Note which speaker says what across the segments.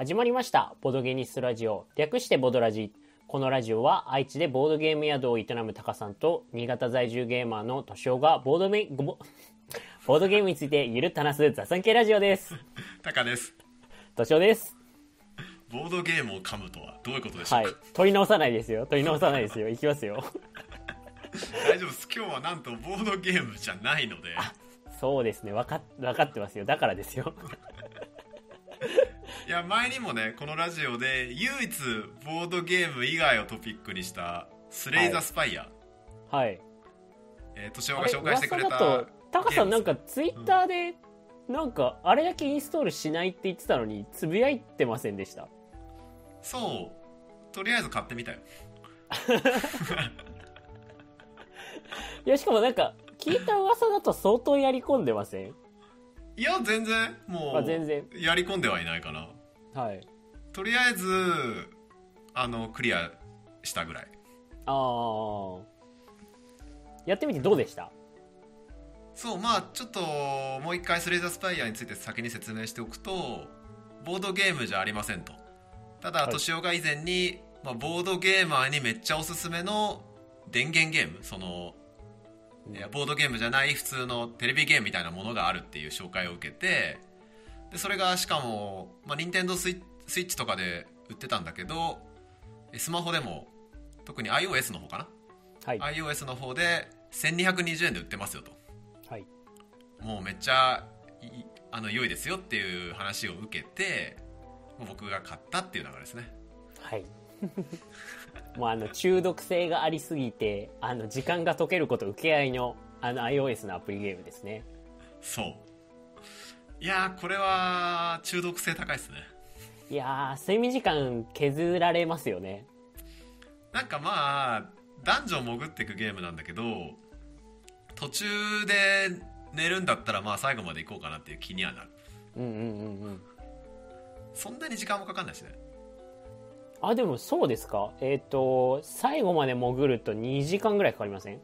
Speaker 1: 始まりました。ボドゲニストラジオ。略してボドラジ。このラジオは愛知でボードゲーム宿を営むタカさんと新潟在住ゲーマーのトシオがボードメボ ボードゲームについてゆるっと話す雑談系ラジオです。
Speaker 2: タカです。
Speaker 1: トシオです。
Speaker 2: ボードゲームを噛むとはどういうことでしょ
Speaker 1: はい。
Speaker 2: うか、
Speaker 1: 取り直さないですよ。取り直さないですよ。いきますよ。
Speaker 2: 大丈夫です。今日はなんとボードゲームじゃないので。
Speaker 1: そうですね。分か分かってますよ。だからですよ
Speaker 2: いや前にもねこのラジオで唯一ボードゲーム以外をトピックにしたスレイザ・スパイア、
Speaker 1: はい。
Speaker 2: えー、敏夫が紹介してくれた
Speaker 1: タカさんなんかツイッターで、なんかあれだけインストールしないって言ってたのにつぶやいてませんでした？
Speaker 2: ムそう。とりあえず買ってみたよ。
Speaker 1: いやしかもなんか聞いた噂だと相当やり込んでません？
Speaker 2: いや全然。もう
Speaker 1: あ全然。
Speaker 2: やり込んではいないかな
Speaker 1: はい。
Speaker 2: とりあえずあのクリアしたぐらい。
Speaker 1: ああやってみてどうでした？
Speaker 2: そうまあちょっともう一回スレイザースパイアについて先に説明しておくとボードゲームじゃありませんと。ただ
Speaker 1: はい。
Speaker 2: 敏夫が以前に、まあ、ボードゲーマーにめっちゃおすすめの電源ゲームそのボードゲームじゃない普通のテレビゲームみたいなものがあるっていう紹介を受けてでそれがしかも、まあ、任天堂スイッチとかで売ってたんだけどえスマホでも特に iOS の方かな、
Speaker 1: はい。
Speaker 2: iOS の方で1220円で売ってますよと。
Speaker 1: はい。
Speaker 2: もうめっちゃいあの良いですよっていう話を受けて僕が買ったっていう流れですね。
Speaker 1: はい。もうあの中毒性がありすぎてあの時間が解けること受け合いのあの iOS のアプリゲームですね。
Speaker 2: そういやーこれは中毒性高いですね。
Speaker 1: いやー睡眠時間削られますよね。
Speaker 2: なんかまあダンジョン潜っていくゲームなんだけど途中で寝るんだったらまあ最後まで行こうかなっていう気にはなる。
Speaker 1: うんうんうんうん。
Speaker 2: そんなに時間もかかんないしね。
Speaker 1: あでもそうですか？えっ、と最後まで潜ると2時間ぐらいかかりません？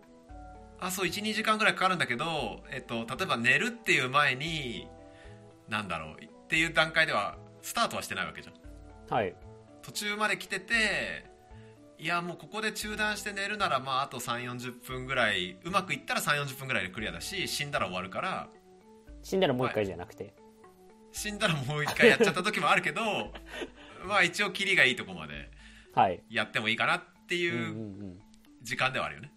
Speaker 2: あそう12時間ぐらいかかるんだけど、えっと、例えば寝るっていう前になんだろうっていう段階ではスタートはしてないわけじゃん。
Speaker 1: はい。
Speaker 2: 途中まで来てていやもうここで中断して寝るならまああと3 4 0分ぐらいうまくいったら3 4 0分ぐらいでクリアだし死んだら終わるから。
Speaker 1: 死んだらもう一回じゃなくて、
Speaker 2: 死んだらもう一回やっちゃった時もあるけど まあ一応キリがいいとこまで
Speaker 1: はい。
Speaker 2: やってもいいかなって
Speaker 1: うん
Speaker 2: いううん。時間ではあるよね、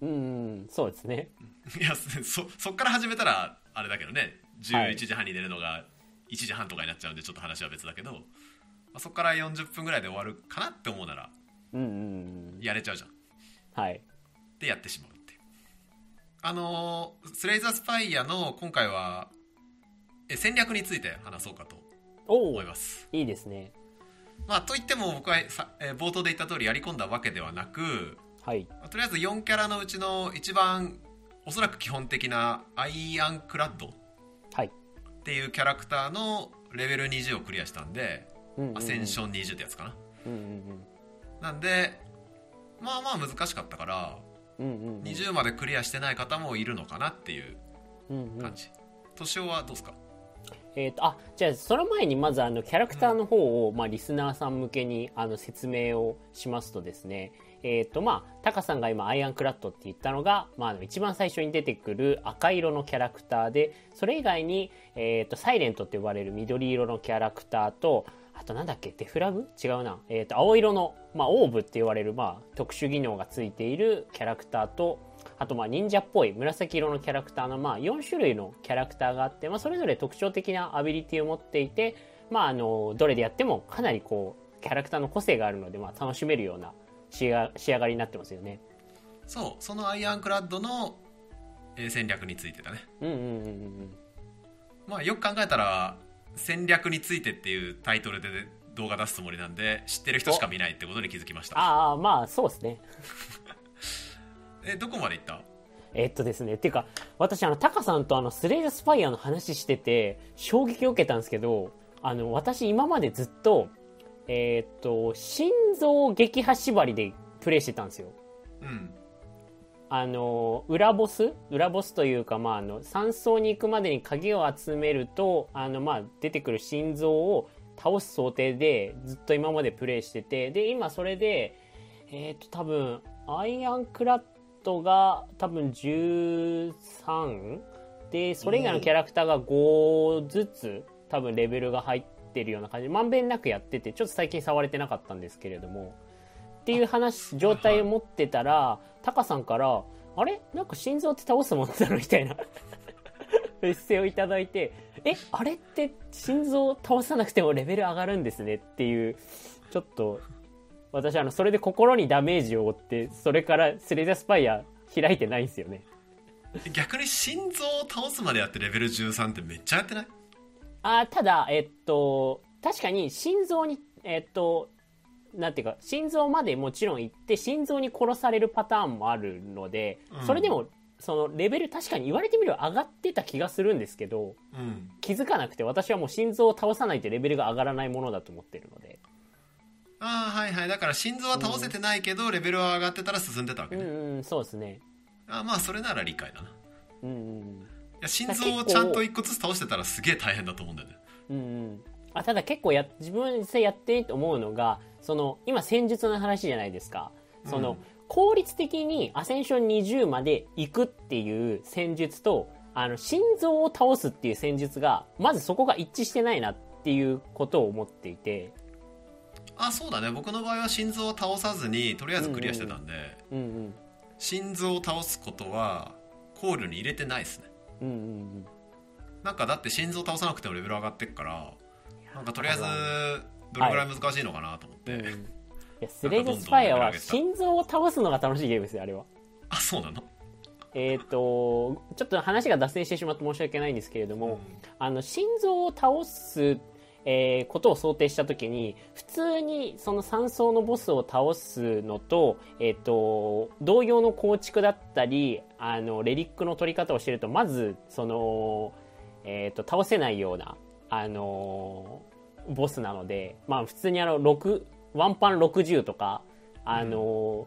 Speaker 1: うんうんうん。そうですね。
Speaker 2: いやそ そっから始めたらあれだけどね。
Speaker 1: はい
Speaker 2: 11時半に寝るのが1時半とかになっちゃうんでちょっと話は別だけど、まあ、そっから40分ぐらいで終わるかなって思うなら
Speaker 1: うんうんうん。
Speaker 2: やれちゃうじゃん。
Speaker 1: はい。
Speaker 2: でやってしまうってあのースレイザースパイアの今回はえ戦略について話そうかと思います。
Speaker 1: いいですね。
Speaker 2: まあといっても僕はさ、えー冒頭で言った通りやり込んだわけではなく、
Speaker 1: はい。
Speaker 2: まあとりあえず4キャラのうちの一番おそらく基本的なアイアンクラッドっ
Speaker 1: はい
Speaker 2: ていうキャラクターのレベル20をクリアしたんで、
Speaker 1: うんうんうん。
Speaker 2: アセンション20ってやつかな。
Speaker 1: うんうん
Speaker 2: なんでまあまあ難しかったから
Speaker 1: うんうんうん。うん
Speaker 2: 20までクリアしてない方もいるのかなっていう
Speaker 1: うんうん。
Speaker 2: 感じ。年男はどうですか？
Speaker 1: えー、とあじゃあその前にまずあのキャラクターの方を、まあ、リスナーさん向けにあの説明をしますとですねえっ、とまあタカさんが今アイアンクラッドって言ったのが、まあ、一番最初に出てくる赤色のキャラクターでそれ以外に、えー、とサイレントって呼ばれる緑色のキャラクターとあとなんだっけデフラグ違うな、えー、と青色の、まあ、オーブって言われる、まあ、特殊技能がついているキャラクターとあとまあ忍者っぽい紫色のキャラクターのまあ4種類のキャラクターがあって、まあ、それぞれ特徴的なアビリティを持っていて、まあ、あのどれでやってもかなりこうキャラクターの個性があるので、まあ、楽しめるような仕上仕上がりになってますよね。
Speaker 2: そうそのアイアンクラッドの、えー戦略についてだね。
Speaker 1: うんうんうんうん
Speaker 2: まあよく考えたら戦略についてっていうタイトルで動画出すつもりなんで知ってる人しか見ないってことに気づきました。
Speaker 1: ああまあそうですね。
Speaker 2: えどこまでいった？
Speaker 1: えっとですねっていうか私あのタカさんとあのスレイザースパイアの話してて衝撃を受けたんですけどあの私今までずっとえっと心臓撃破縛りでプレイしてたんですよ。
Speaker 2: うん。
Speaker 1: あの裏ボス？裏ボスというか、まあ、あの山荘に行くまでに鍵を集めるとあの、まあ、出てくる心臓を倒す想定でずっと今までプレイしてて、で、今それで、えっ、と、多分、アイアンクラットが多分13で、それ以外のキャラクターが5ずつ多分レベルが入ってるような感じ、まんべんなくやってて、ちょっと最近触れてなかったんですけれども、っていう話、状態を持ってたら、タカさんから、あれ？なんか心臓って倒すもんなのみたいな。メッセをいただいて、え、あれって心臓を倒さなくてもレベル上がるんですね？っていう、ちょっと、私あの、それで心にダメージを負って、それからスレイザースパイア開いてないんですよね。
Speaker 2: 逆に心臓を倒すまでやってレベル13ってめっちゃやってない？
Speaker 1: あーただ、えっと、確かに心臓に、えっと、なんていうか、心臓までもちろん行って、心臓に殺されるパターンもあるので、
Speaker 2: うん。
Speaker 1: それでも、そのレベル確かに言われてみれば上がってた気がするんですけど、
Speaker 2: うん。
Speaker 1: 気づかなくて私はもう心臓を倒さないとレベルが上がらないものだと思ってるので。
Speaker 2: ああはいはい。だから心臓は倒せてないけど、レベルは上がってたら進んでたわけね、
Speaker 1: うんうん、そうですね。
Speaker 2: あまあそれなら理解だな。い
Speaker 1: うんうん
Speaker 2: や心臓をちゃんと一個ずつ倒してたらすげえ大変だと思うんだよね
Speaker 1: うん。あ、ただ結構や、自分実際やってみて思うのが、その、今戦術の話じゃないですか。その、
Speaker 2: うん
Speaker 1: 効率的にアセンション20まで行くっていう戦術と、あの、心臓を倒すっていう戦術が、まずそこが一致してないなっていうことを思っていて、
Speaker 2: あそうだね僕の場合は心臓を倒さずにとりあえずクリアしてたんで、
Speaker 1: うんうん。
Speaker 2: 心臓を倒すことは考慮に入れてないですね
Speaker 1: うんうんうん。
Speaker 2: なんかだって心臓倒さなくてもレベル上がってっからなんかとりあえずどれぐらい難しいのかなと思って、
Speaker 1: うんうん。いや、スレイザースパイアは心臓を倒すのが楽しいゲームですよ、あれは。
Speaker 2: あそうなの？
Speaker 1: えっ、と、ちょっと話が脱線してしまって申し訳ないんですけれども、あの、心臓を倒す、えーことを想定したときに、普通にその三層のボスを倒すのと、えっ、と、同様の構築だったり、あの、レリックの取り方をしてると、まず、その、えっ、と、倒せないような、あのボスなので、まあ普通にあの、6、ワンパン60とか、あの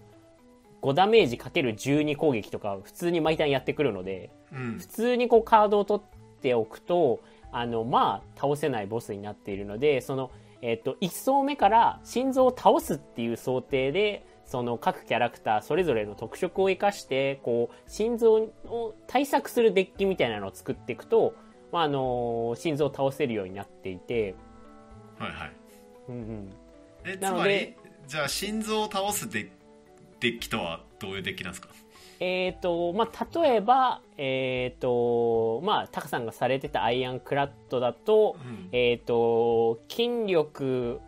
Speaker 1: 5ダメージかける12攻撃とか普通に毎ターンやってくるので、
Speaker 2: うん。
Speaker 1: 普通にこうカードを取っておくと、あの、まあ、倒せないボスになっているので、その、えっ、と、1層目から心臓を倒すっていう想定で、その各キャラクターそれぞれの特色を生かして、こう、心臓を対策するデッキみたいなのを作っていくと、まあ、あの心臓を倒せるようになっていて、
Speaker 2: はいはい。
Speaker 1: うんうん。
Speaker 2: えつ
Speaker 1: な
Speaker 2: じゃあ心臓を倒すデデッキとはどういうデッキなんですか？
Speaker 1: えっ、と、まあ、例えば、えっ、と、まあ、タカさんがされてたアイアンクラッドだと、
Speaker 2: うん。
Speaker 1: えっ、と、筋力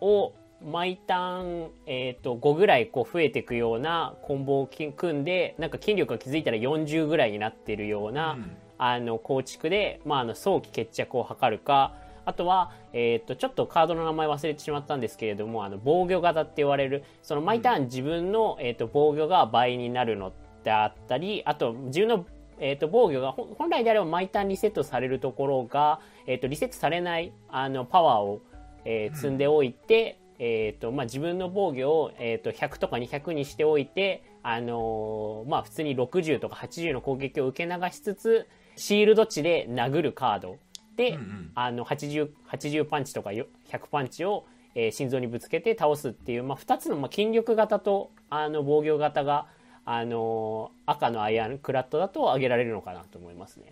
Speaker 1: を毎ターン、えっ、と、5ぐらいこう増えていくようなコンボをき組んで、なんか筋力が気づいたら40ぐらいになってるような、
Speaker 2: うん。
Speaker 1: あの、構築で、まあ、あの、早期決着を図るか、あとは、えっ、と、ちょっとカードの名前忘れてしまったんですけれども、あの、防御型って言われる、その毎ターン自分の、えっ、と、防御が倍になるのであったり、あと、自分の、えっ、と、防御が、本来であれば毎ターンリセットされるところが、えっ、と、リセットされない、あの、パワーを、えー積んでおいて、えっ、と、まあ、自分の防御を、えっ、と、100とか200にしておいて、あのーまあ、普通に60とか80の攻撃を受け流しつつ、シールド値で殴るカードで、
Speaker 2: うんうん。
Speaker 1: あの、80、80パンチとかよ100パンチを、えー心臓にぶつけて倒すっていう、まあ、2つの、まあ、筋力型と、あの、防御型が、あのー赤のアイアンクラッドだと上げられるのかなと思いますね。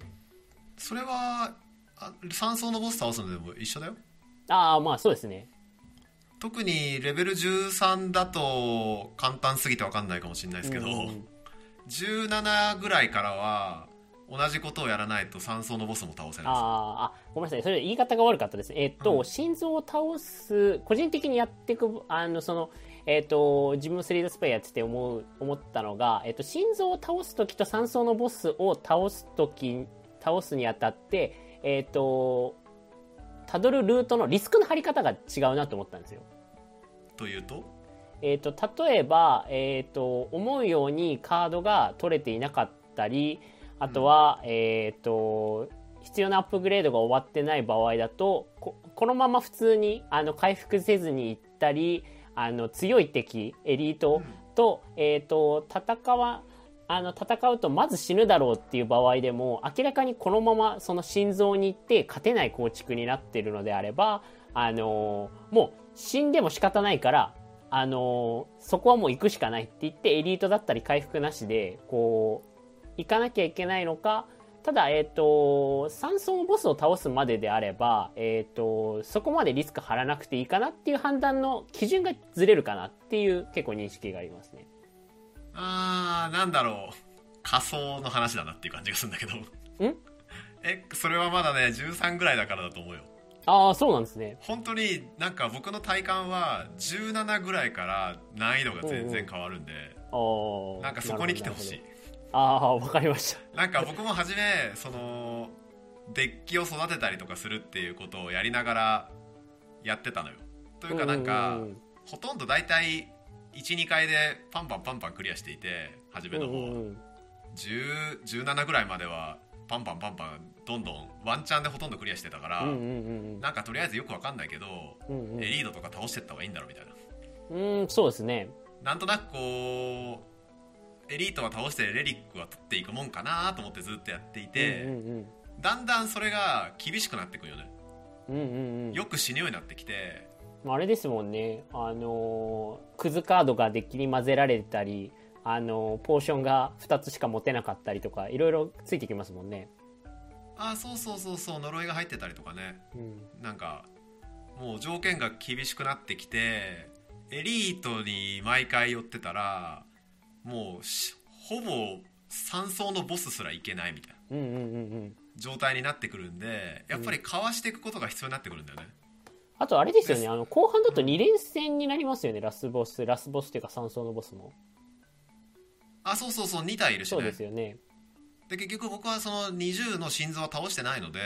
Speaker 2: それはあ3層のボス倒すのでも一緒だよ
Speaker 1: ああ、まあそうですね。
Speaker 2: 特にレベル13だと簡単すぎて分かんないかもしれないですけど、
Speaker 1: うんうん
Speaker 2: 17ぐらいからは同じことをやらないと3層のボスも倒せない
Speaker 1: あーあ、ごめんなさい。それ言い方が悪かったですね。えっと、
Speaker 2: うん
Speaker 1: 心臓を倒す、個人的にやっていく、あの、その、えっと、自分もスリードスパイやってて思う、思ったのが、えっと、心臓を倒すときと3層のボスを倒すとき、倒すにあたって、えっと、たどるルートのリスクの張り方が違うなと思ったんですよ。
Speaker 2: というと？
Speaker 1: えー、と例えば、えー、と思うようにカードが取れていなかったりあとは、えー、と必要なアップグレードが終わってない場合だとここのまま普通にあの回復せずにいったりあの強い敵エリートと,、えー、と戦わあの戦うとまず死ぬだろうっていう場合でも明らかにこのままその心臓に行って勝てない構築になっているのであればあのーもう死んでも仕方ないから、あのーそこはもう行くしかないって言って、エリートだったり回復なしで、こう、行かなきゃいけないのか、ただ、えっ、と、3層のボスを倒すまでであれば、えっ、と、そこまでリスク張らなくていいかなっていう判断の基準がずれるかなっていう結構認識がありますね。
Speaker 2: あーなんだろう仮想の話だなっていう感じがするんだけど
Speaker 1: ん？
Speaker 2: えそれはまだね13ぐらいだからだと思うよ
Speaker 1: ああ、そうなんですね。
Speaker 2: 本当になんか僕の体感は17ぐらいから難易度が全然変わるんで、
Speaker 1: ああ。
Speaker 2: なんかそこに来てほしい。
Speaker 1: ああ、わかりました。
Speaker 2: なんか僕も初めそのデッキを育てたりとかするっていうことをやりながらやってたのよ。というかなんか、
Speaker 1: うんうん
Speaker 2: ほとんど大体12回でパンパンパンパンクリアしていて初めの方、
Speaker 1: うんうんうん。
Speaker 2: 10 17ぐらいまではパンパンパンパンどんどんワンチャンでほとんどクリアしてたから、
Speaker 1: うんうんうん。
Speaker 2: なんかとりあえずよくわかんないけど、
Speaker 1: うんうん。
Speaker 2: エリードとか倒してった方がいいんだろうみたいな。
Speaker 1: うん、そうですね。
Speaker 2: なんとなくこうエリートは倒してレリックは取っていくもんかなと思ってずっとやっていて、
Speaker 1: うんうん
Speaker 2: だんだんそれが厳しくなってくるよね
Speaker 1: うん。うんうんうん。
Speaker 2: よく死ぬようになってきて
Speaker 1: あれですもんね。あのークズカードがデッキに混ぜられたり、あのーポーションが2つしか持てなかったりとか、いろいろついてきますもんね。
Speaker 2: ああそうそうそうそう呪いが入ってたりとかね
Speaker 1: うん。
Speaker 2: なんかもう条件が厳しくなってきてエリートに毎回寄ってたらもうしほぼ3層のボスすらいけないみたいな
Speaker 1: うんうんうんうん。
Speaker 2: 状態になってくるんでやっぱりかわしていくことが必要になってくるんだよね、
Speaker 1: あとあれですよね、あの、後半だと2連戦になりますよね、ラスボス。ラスボスっていうか3層のボスも。
Speaker 2: あそうそうそう2体いるし
Speaker 1: そう
Speaker 2: ね
Speaker 1: ですよね。
Speaker 2: で結局僕はその20の心臓は倒してないので、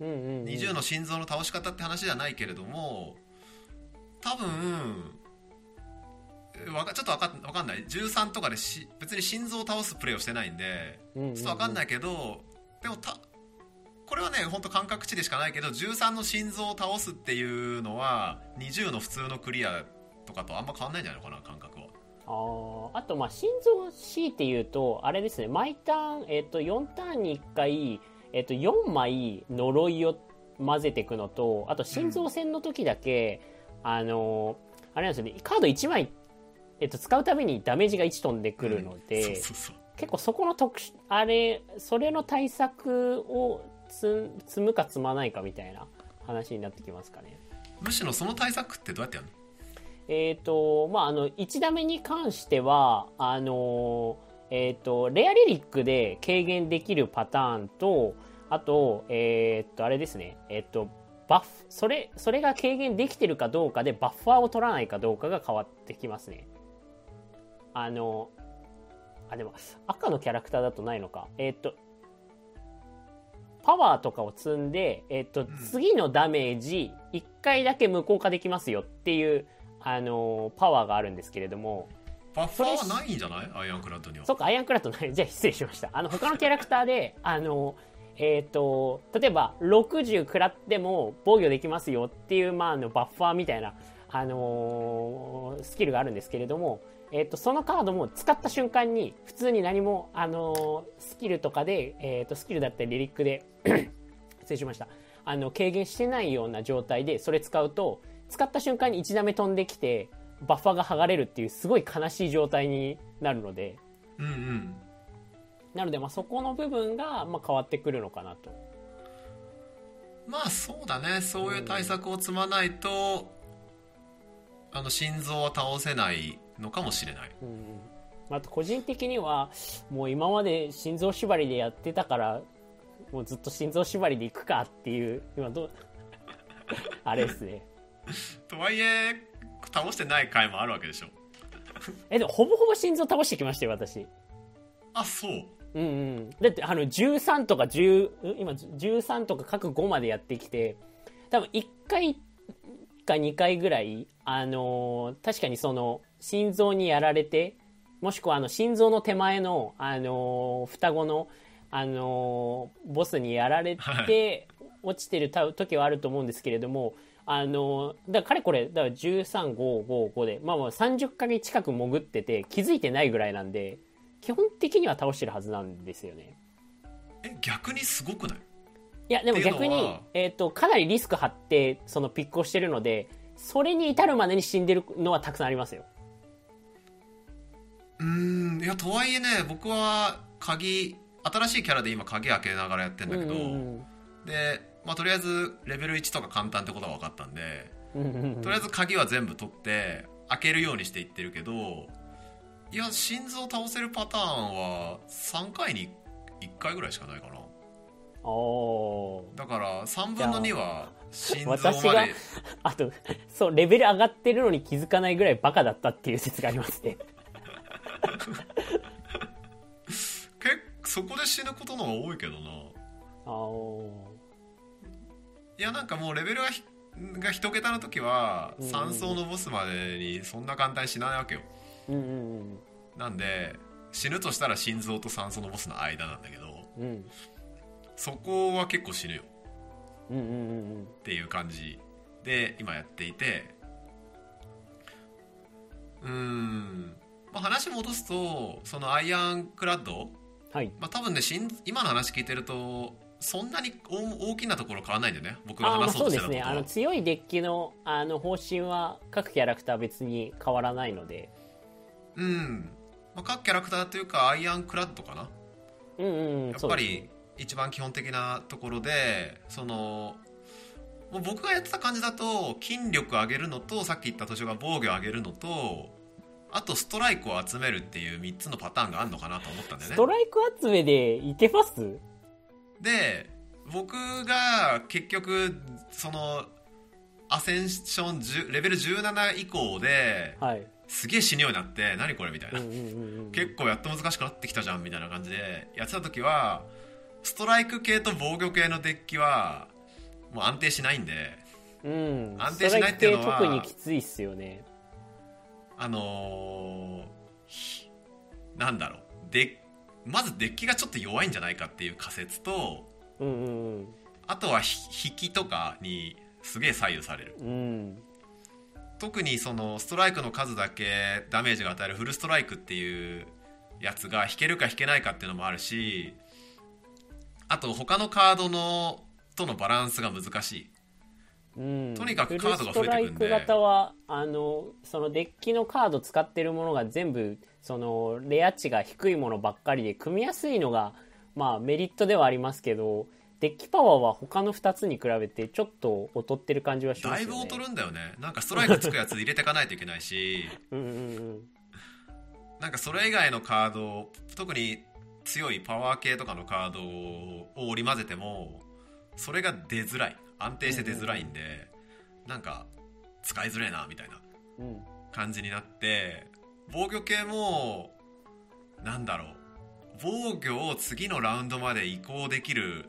Speaker 1: うんうん、うん。
Speaker 2: 20の心臓の倒し方って話じゃないけれども多分えわかちょっとわかわかんない。13とかでし別に心臓を倒すプレーをしてないんで
Speaker 1: うんうんうん。
Speaker 2: ちょっとわかんないけど、でもたこれはね本当感覚値でしかないけど13の心臓を倒すっていうのは20の普通のクリアとかとあんま変わんないんじゃないのかな感覚は。
Speaker 1: あー。あと、まあ、心臓強いて言うと、あれですね、毎ターン、えっ、と、4ターンに1回、えっ、と、4枚呪いを混ぜていくのと、あと、心臓戦の時だけ、あのーあれなんですよね、カード1枚、えっ、と、使うたびにダメージが1飛んでくるので、
Speaker 2: そうそうそう
Speaker 1: 結構そこの特殊、あれ、それの対策をつ積むか積まないかみたいな話になってきますかね。
Speaker 2: むしろその対策ってどうやってやるの？
Speaker 1: えっ、と、まあ、あの、1ダメに関しては、あのえっ、と、レアリリックで軽減できるパターンと、あと、えっ、と、あれですね、えっ、と、バッフ、それ、それが軽減できてるかどうかでバッファーを取らないかどうかが変わってきますね。あの、あ、でも、赤のキャラクターだとないのか。えっ、と、パワーとかを積んで、えっ、と、次のダメージ1回だけ無効化できますよっていう、あのーパワーがあるんですけれども、
Speaker 2: バッファーはないんじゃない？アイアンクラッドには
Speaker 1: そっか、アイアンクラッドない。じゃあ失礼しました。あの、他のキャラクターで、あの、えっ、と、例えば、60食らっても防御できますよっていう、まあ、あの、バッファーみたいな、あのースキルがあるんですけれども、えっ、と、そのカードも使った瞬間に、普通に何も、あのースキルとかで、えっ、と、スキルだったりレリックで、失礼しました。あの、軽減してないような状態で、それ使うと、使った瞬間に1ダメ飛んできて、バッファーが剥がれるっていう、すごい悲しい状態になるので、
Speaker 2: うんうん
Speaker 1: なので、まあ、そこの部分が、まあ、変わってくるのかなと。
Speaker 2: まあそうだねそういう対策を積まないと、あの心臓は倒せないのかもしれない
Speaker 1: うんうんあと、個人的には、もう今まで心臓縛りでやってたから、もうずっと心臓縛りでいくかっていう、今どう、あれですね。
Speaker 2: とはいえ倒してない回もあるわけでしょ
Speaker 1: え、でも、ほぼほぼ心臓倒してきましたよ、私。
Speaker 2: あそう
Speaker 1: うんうん。だって、あの、13とか10、ん今、13とか各5までやってきて、多分1回か2回ぐらい、あのー確かにその、心臓にやられて、もしくはあの、心臓の手前の、あのー双子の、あのーボスにやられ
Speaker 2: は
Speaker 1: て、落ちてる時はあると思うんですけれども、あのーだからかれこれ、だから13、5、5、5で、まあまあ30回近く潜ってて、気づいてないぐらいなんで、基本的には倒してるはずなんですよね。
Speaker 2: え逆にすごくない？
Speaker 1: いや、でも逆にえっ、と、かなりリスク張って、そのピックをしてるので、それに至るまでに死んでるのはたくさんありますよ。
Speaker 2: うーん。いやとはいえね僕は鍵新しいキャラで今鍵開けながらやってんだけど、
Speaker 1: うんうん
Speaker 2: で、まあ、とりあえずレベル1とか簡単ってことは分かったんで
Speaker 1: うんうんうん。
Speaker 2: とりあえず鍵は全部取って開けるようにしていってるけどいや心臓倒せるパターンは3回に1回ぐらいしかないかなだから3分の2は心臓ま
Speaker 1: 私が
Speaker 2: で
Speaker 1: あと、そう、レベル上がってるのに気づかないぐらいバカだったっていう説がありますね。
Speaker 2: 結そこで死ぬことの方が多いけどな。
Speaker 1: あー。
Speaker 2: いやなんかもうレベルがひが一桁の時は
Speaker 1: うんうん
Speaker 2: 3層のボスまでにそんな簡単に死なないわけよ。
Speaker 1: うんうん
Speaker 2: なんで死ぬとしたら心臓と酸素のボスの間なんだけど。
Speaker 1: うん。うん。
Speaker 2: そこは結構死ぬよ
Speaker 1: うんうんうん
Speaker 2: っていう感じで今やっていてうーん、まあ、話戻すとそのアイアンクラッド、
Speaker 1: はい。
Speaker 2: まあ、多分ねしん今の話聞いてるとそんなに大大きなところ変わらないんだよね僕が話そう
Speaker 1: そうですね。
Speaker 2: としてたことは
Speaker 1: あの、強いデッキの、あの、方針は各キャラクター別に変わらないので。
Speaker 2: うん、まあ、各キャラクターというかアイアンクラッドかな
Speaker 1: うんうんうん。
Speaker 2: やっ
Speaker 1: そうですね
Speaker 2: ぱり一番基本的なところでそのもう僕がやってた感じだと筋力上げるのとさっき言った途中が防御上げるのとあとストライクを集めるっていう3つのパターンがあるのかなと思ったんだよね
Speaker 1: ストライク集めでいけます？
Speaker 2: で僕が結局そのアセンション10レベル17以降で
Speaker 1: はい。
Speaker 2: すげえ死ぬようになって何これみたいな。結構やっと難しくなってきたじゃんみたいな感じでやってた時はストライク系と防御系のデッキはもう安定しないんで
Speaker 1: うん。
Speaker 2: 安定しないっていうのは
Speaker 1: 特にきついっすよね。
Speaker 2: あのーひなんだろうでまずデッキがちょっと弱いんじゃないかっていう仮説と
Speaker 1: うんうん
Speaker 2: あとはひ引きとかにすげえ左右される
Speaker 1: うん。うん。
Speaker 2: 特にそのストライクの数だけダメージが与えるフルストライクっていうやつが引けるか引けないかっていうのもあるしあと他のカードのとのバランスが難しい。
Speaker 1: うん、
Speaker 2: とにかくカードが増えてくんで。
Speaker 1: ストライク型はあのそのデッキのカード使ってるものが全部そのレア値が低いものばっかりで組みやすいのが、まあ、メリットではありますけどデッキパワーは他の2つに比べてちょっと劣ってる感じはしますよね。
Speaker 2: だいぶ劣るんだよね。なんかストライクつくやつ入れていかないといけないし。
Speaker 1: うんうんうん。
Speaker 2: なんかそれ以外のカード特に強いパワー系とかのカードを織り交ぜてもそれが出づらい。安定して出づらいんで、なんか使いづれえなみたいな。
Speaker 1: うん。
Speaker 2: 感じになって防御系もなんだろう。防御を次のラウンドまで移行できる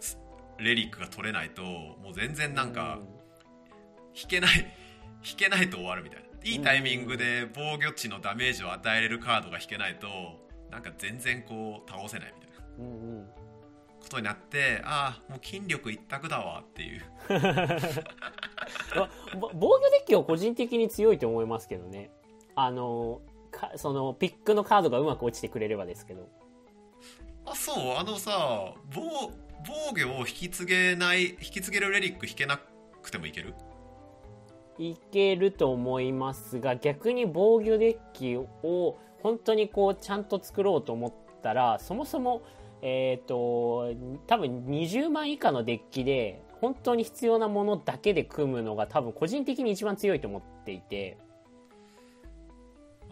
Speaker 2: レリックが取れないともう全然なんか引けない 引けないと終わるみたいな。いいタイミングで防御値のダメージを与えれるカードが引けないとなんか全然こう倒せないみたいな。
Speaker 1: うんうん。
Speaker 2: ことになってああもう筋力一択だわっていう。
Speaker 1: 防御デッキは個人的に強いと思いますけどね。あのかそのピックのカードがうまく落ちてくれればですけど。
Speaker 2: あそうあのさ防防御を引き継げない引き継げるレリック引けなくてもいける？
Speaker 1: いけると思いますが逆に防御デッキを本当にこうちゃんと作ろうと思ったらそもそもえっ、と多分20万以下のデッキで本当に必要なものだけで組むのが多分個人的に一番強いと思っていて。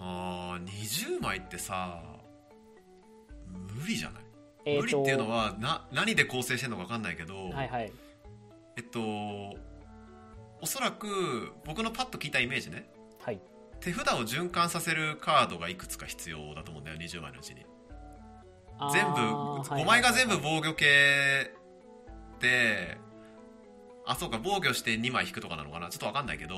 Speaker 2: あー20枚ってさ無理じゃない、
Speaker 1: えーと
Speaker 2: 無理っていうのはな何で構成してるのか分かんないけど、
Speaker 1: はいはい。
Speaker 2: えっとおそらく僕のパッと聞いたイメージね
Speaker 1: はい
Speaker 2: 手札を循環させるカードがいくつか必要だと思うんだよ20枚のうちに。全部
Speaker 1: あー
Speaker 2: 5枚が全部
Speaker 1: はい
Speaker 2: 防御系であそうか防御して2枚引くとかなのかな？ちょっと分かんないけど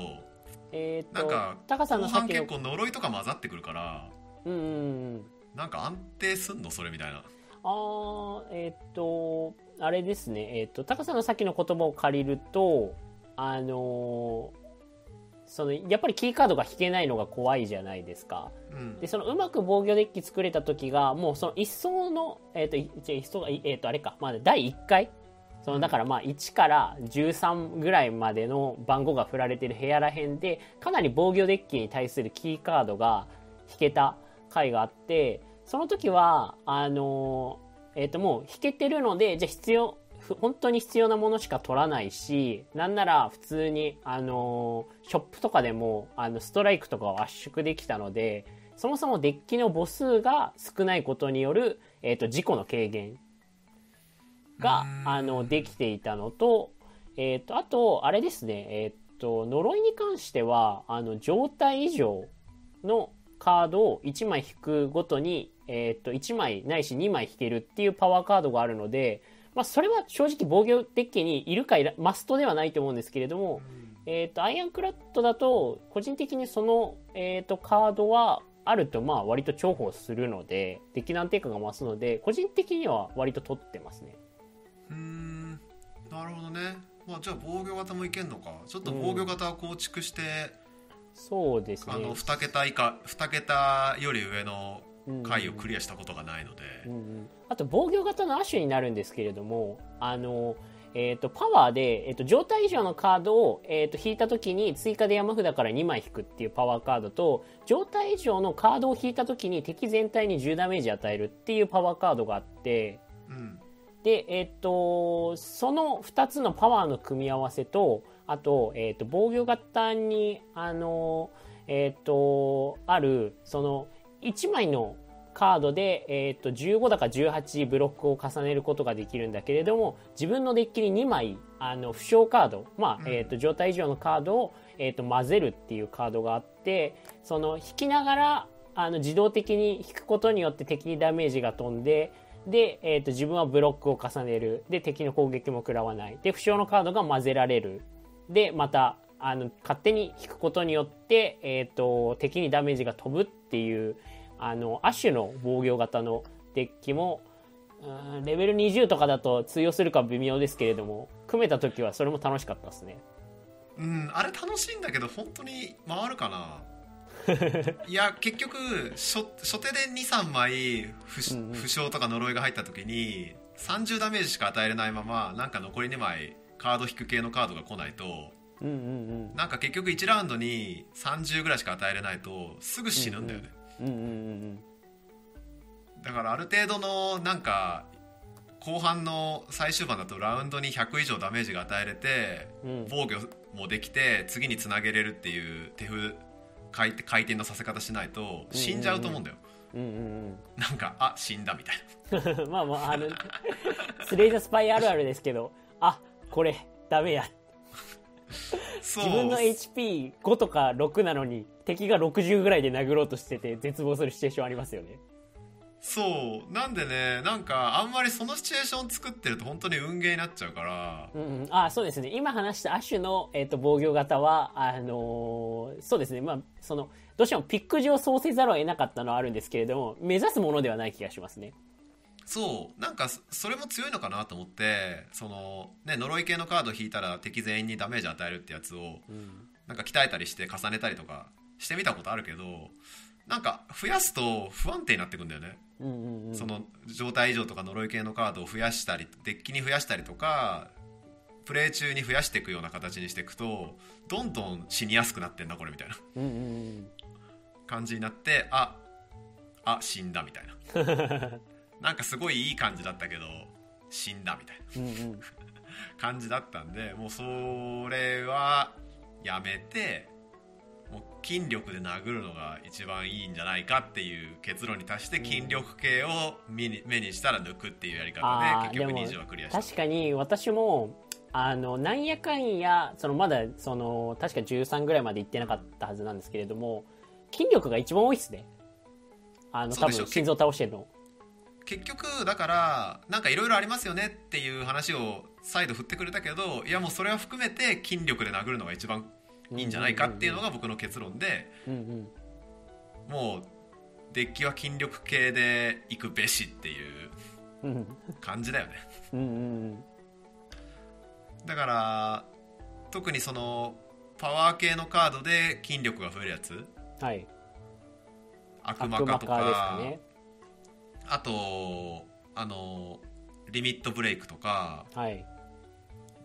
Speaker 1: え
Speaker 2: なんか
Speaker 1: タカさん
Speaker 2: 後半結構呪いとか混ざってくるから
Speaker 1: うんうんうん
Speaker 2: なんか安定すんのそれみたいな。
Speaker 1: あーえっ、とあれですね。えっ、とタカさんのさっきの言葉を借りるとあのーそのやっぱりキーカードが引けないのが怖いじゃないですか。
Speaker 2: うん。
Speaker 1: でそのうまく防御デッキ作れた時がもうその一層のえっ、といじゃあ一層えっ、とあれか。まあ第1回。そのだからまあ1から13ぐらいまでの番号が振られてる部屋らへんでかなり防御デッキに対するキーカードが引けた回があってその時はあのえっ、ともう引けてるのでじゃあ必要ふ本当に必要なものしか取らないしなんなら普通にあのショップとかでもあのストライクとかを圧縮できたのでそもそもデッキの母数が少ないことによる、えっと事故の軽減が
Speaker 2: う、ん。
Speaker 1: あの、できていたのと、えっ、と、あと、あれですね、えっ、と、呪いに関しては、あの、状態以上のカードを1枚引くごとに、えっ、と、1枚ないし2枚引けるっていうパワーカードがあるので、まあ、それは正直防御デッキにいるかいら、マストではないと思うんですけれども、えっ、と、アイアンクラッドだと、個人的にその、えっ、と、カードは、あると、まあ、割と重宝するので、デッキの安定感が増すので、個人的には割と取ってますね。
Speaker 2: うーん。なるほどね。まあじゃあ防御型もいけんのか。ちょっと防御型を構築して、
Speaker 1: そうですね。
Speaker 2: あの2桁以下2桁より上の
Speaker 1: うん
Speaker 2: 回をクリアしたことがないので、
Speaker 1: うんうん。あと防御型の亜種になるんですけれどもあの、えー、とパワーで、えー、と状態以上のカードを、えー、と引いた時に追加で山札から2枚引くっていうパワーカードと状態以上のカードを引いた時に敵全体に10ダメージ与えるっていうパワーカードがあって
Speaker 2: うん。
Speaker 1: で、えっ、と、その2つのパワーの組み合わせと、あと、えっ、と、防御型に、あの、えっ、と、ある、その、1枚のカードで、えっ、と、15だか18ブロックを重ねることができるんだけれども、自分のデッキに2枚、あの、負傷カード、まあ、
Speaker 2: うん。
Speaker 1: えっ、と、状態以上のカードを、えっ、と、混ぜるっていうカードがあって、その、引きながら、あの、自動的に引くことによって敵にダメージが飛んで、で、えー、と自分はブロックを重ねる。で敵の攻撃も食らわない。で負傷のカードが混ぜられる。でまたあの勝手に引くことによって、えー、と敵にダメージが飛ぶっていうあの亜種の防御型のデッキもうんレベル20とかだと通用するか微妙ですけれども組めた時はそれも楽しかったですね。
Speaker 2: うん、あれ楽しいんだけど本当に回るかな。いや結局初初手で23枚負負傷とか呪いが入った時に30ダメージしか与えれないままなんか残り2枚カード引く系のカードが来ないと
Speaker 1: うんうん
Speaker 2: なんか結局1ラウンドに30ぐらいしか与えれないとすぐ死ぬんだよね、
Speaker 1: うんうんうんうん
Speaker 2: だからある程度のなんか後半の最終盤だとラウンドに100以上ダメージが与えれて
Speaker 1: うん。
Speaker 2: 防御もできて次につなげれるっていう手風回転回転のさせ方しないと死んじゃうと思うんだよ、
Speaker 1: うんうん
Speaker 2: なんかあ死んだみたいな。
Speaker 1: う んまあまああの スレイザースパイあるあるですけどあこれダメや
Speaker 2: そう
Speaker 1: 自分の HP5 とか6なのに敵が60ぐらいで殴ろうとしてて絶望するシチュエーションありますよね。
Speaker 2: そう。なんでねなんかあんまりそのシチュエーション作ってると本当に運ゲーになっちゃうから。
Speaker 1: うんうん、あそうですね。今話した亜種の、えー、と防御型はあのーそうですね。まあそのどうしてもピック上そうせざるを得なかったのはあるんですけれども目指すものではない気がしますね
Speaker 2: そうなんかそそれも強いのかなと思ってその、ね、呪い系のカード引いたら敵全員にダメージ与えるってやつを
Speaker 1: うん。
Speaker 2: なんか鍛えたりして重ねたりとかしてみたことあるけどなんか増やすと不安定になってくんだよね、
Speaker 1: うんうんうん。
Speaker 2: その状態以上とか呪い系のカードを増やしたりデッキに増やしたりとかプレイ中に増やしていくような形にしていくとどんどん死にやすくなってんなこれみたいな。
Speaker 1: うんうん。
Speaker 2: 感じになってああ死んだみたいな なんかすごいいい感じだったけど死んだみたいな。
Speaker 1: うんうん。
Speaker 2: 感じだったんでもうそれはやめてもう筋力で殴るのが一番いいんじゃないかっていう結論に達して筋力系を目に目にしたら抜くっていうやり方で結局
Speaker 1: でも
Speaker 2: 20はクリアした。
Speaker 1: 確かに私もあのなんやかんやそのまだその確か13ぐらいまで行ってなかったはずなんですけれども筋力が一番多いっすね。あの多分心臓倒してるの
Speaker 2: 結局だからなんかいろいろありますよねっていう話を再度振ってくれたけどいやもうそれは含めて筋力で殴るのが一番いいんじゃないかっていうのが僕の結論でもうデッキは筋力系で行くべしっていう
Speaker 1: うん
Speaker 2: 感じだよね。
Speaker 1: うんうん
Speaker 2: だから特にそのパワー系のカードで筋力が増えるやつ。
Speaker 1: うんはい。
Speaker 2: 悪魔化とか。
Speaker 1: ね
Speaker 2: あとあのリミットブレイクとか
Speaker 1: はい。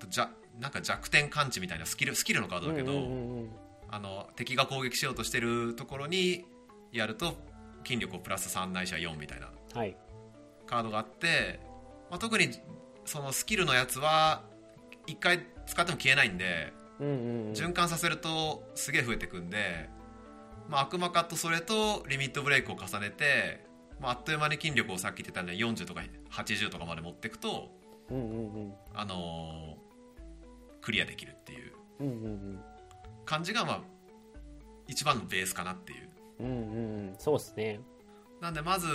Speaker 2: じゃなんか弱点感知みたいなスキルスキルのカードだけど、
Speaker 1: うんうんうんうん
Speaker 2: あの敵が攻撃しようとしてるところにやると筋力をプラス3ないしは4みたいな。
Speaker 1: はい。
Speaker 2: カードがあって、まあ、特にそのスキルのやつは1回使っても消えないんで
Speaker 1: うんうんうん。
Speaker 2: 循環させるとすげえ増えてくんで、まあ、悪魔カットそれとリミットブレイクを重ねて、まあ、あっという間に筋力をさっき言ってたんで40とか80とかまで持っていくと、
Speaker 1: うんうんうん。
Speaker 2: あのークリアできるっていう。感じがまあ一番のベースかなっていう。
Speaker 1: うんうんうん。そうですね。
Speaker 2: なんでまず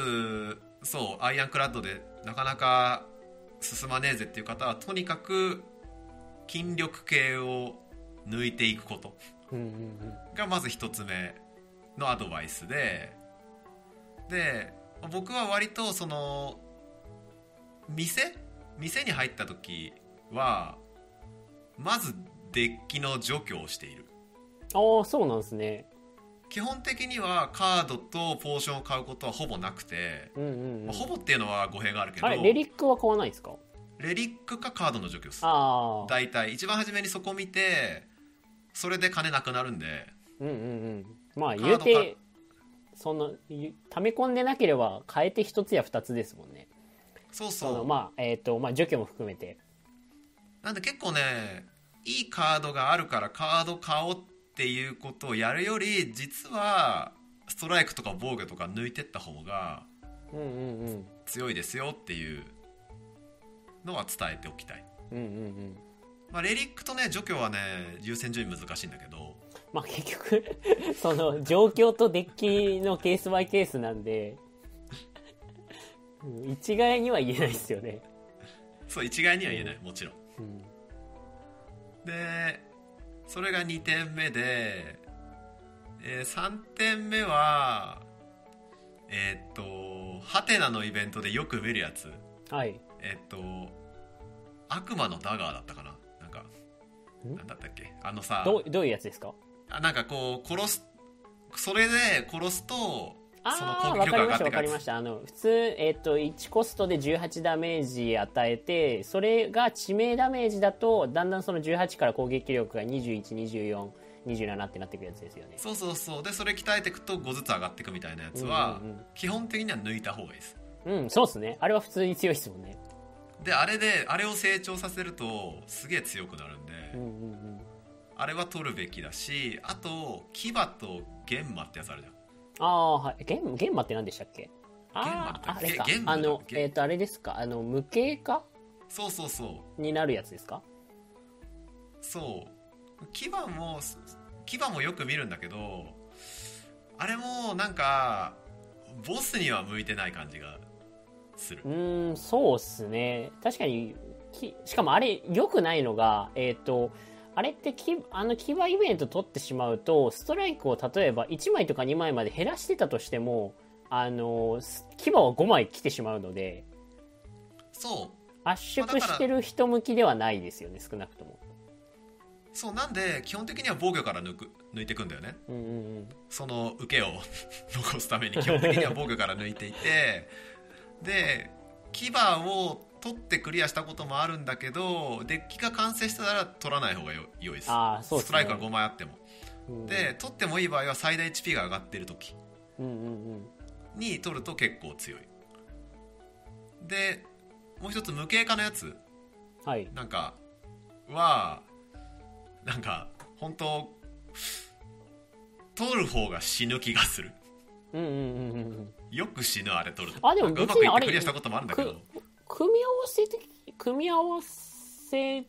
Speaker 2: そうアイアンクラッドでなかなか進まねえぜっていう方はとにかく筋力系を抜いていくこと。がまず一つ目のアドバイスでで僕は割とその店？店に入った時はまずデッキの除去をしている。
Speaker 1: ああそうなんですね。
Speaker 2: 基本的にはカードとポーションを買うことはほぼなくて、
Speaker 1: うんうんうん。
Speaker 2: まあほぼっていうのは語弊があるけど
Speaker 1: あれレリックは買わないですか？
Speaker 2: レリックかカードの除去です。大体。一番初めにそこ見てそれで金なくなるんで
Speaker 1: うんうんうん。まあ言うてそのゆ溜め込んでなければ変えて一つや二つですもんね。
Speaker 2: そう
Speaker 1: そ
Speaker 2: う。
Speaker 1: まあえっ、とまあ除去も含めて。
Speaker 2: なんで結構ねいいカードがあるからカード買おうっていうことをやるより実はストライクとか防御とか抜いてった方が
Speaker 1: うんうんうん。
Speaker 2: 強いですよっていうのは伝えておきたい、
Speaker 1: うんうんうん。
Speaker 2: まあ、レリックとね除去はね優先順位難しいんだけど
Speaker 1: まあ結局 その状況とデッキのケースバイケースなんでうん一概には言えないですよね。
Speaker 2: そう一概には言えない。もちろん。
Speaker 1: うん。
Speaker 2: でそれが2点目で、え3点目はえーっとハテナのイベントでよく見るやつ。
Speaker 1: はい。
Speaker 2: えーっと悪魔のダガーだったかな。なんか
Speaker 1: ん？
Speaker 2: なんだったっけ？あのさ
Speaker 1: どうどういうやつですか？
Speaker 2: あなんかこう殺すそれで殺すとその
Speaker 1: ああ
Speaker 2: 攻撃
Speaker 1: わかりましたわ
Speaker 2: 力が上がってくやつ
Speaker 1: かりましたあの普通、えっと1コストで18ダメージ与えてそれが致命ダメージだとだんだんその18から攻撃力が212427ってなってくるやつですよね。
Speaker 2: そうそうそう。でそれ鍛えていくと5ずつ上がっていくみたいなやつは、
Speaker 1: うんうんうん。
Speaker 2: 基本的には抜いた方がいいです。
Speaker 1: うんそうっすね。あれは普通に強いですもんね。
Speaker 2: であれであれを成長させるとすげえ強くなるんで、
Speaker 1: うんうんうん
Speaker 2: あれは取るべきだしあと牙と玄魔ってやつあるじゃん。
Speaker 1: ああはい。ゲンゲンマって何でしたっけ？あああれか。あのえっ、とあれですか？あの無形化？
Speaker 2: そうそうそう。
Speaker 1: になるやつですか？
Speaker 2: そう。牙も牙もよく見るんだけどあれもなんかボスには向いてない感じがする。
Speaker 1: うーんそうっすね。確かにきしかもあれ良くないのがえっ、とあれってきあの牙イベント取ってしまうとストライクを例えば1枚とか2枚まで減らしてたとしてもあのす牙は5枚来てしまうので
Speaker 2: そう。
Speaker 1: 圧縮してる人向きではないですよね少なくとも。
Speaker 2: そうなんで基本的には防御から抜く抜いていくんだよね。
Speaker 1: うんうんうん。
Speaker 2: その受けを 残すために基本的には防御から抜いていてで牙を取ってクリアしたこともあるんだけどデッキが完成してたら取らない方がよ良いです。
Speaker 1: ね。
Speaker 2: ストライクが5枚あっても。
Speaker 1: うん。
Speaker 2: で取ってもいい場合は最大 HP が上がってる時に取ると結構強い。でもう一つ無形化のやつ。
Speaker 1: はい。
Speaker 2: なんかはなんか本当取る方が死ぬ気がする。よく死ぬあれ取ると。
Speaker 1: あでも
Speaker 2: うまくいってクリアしたこともあるんだけど
Speaker 1: 組み合わせ的組み合わせ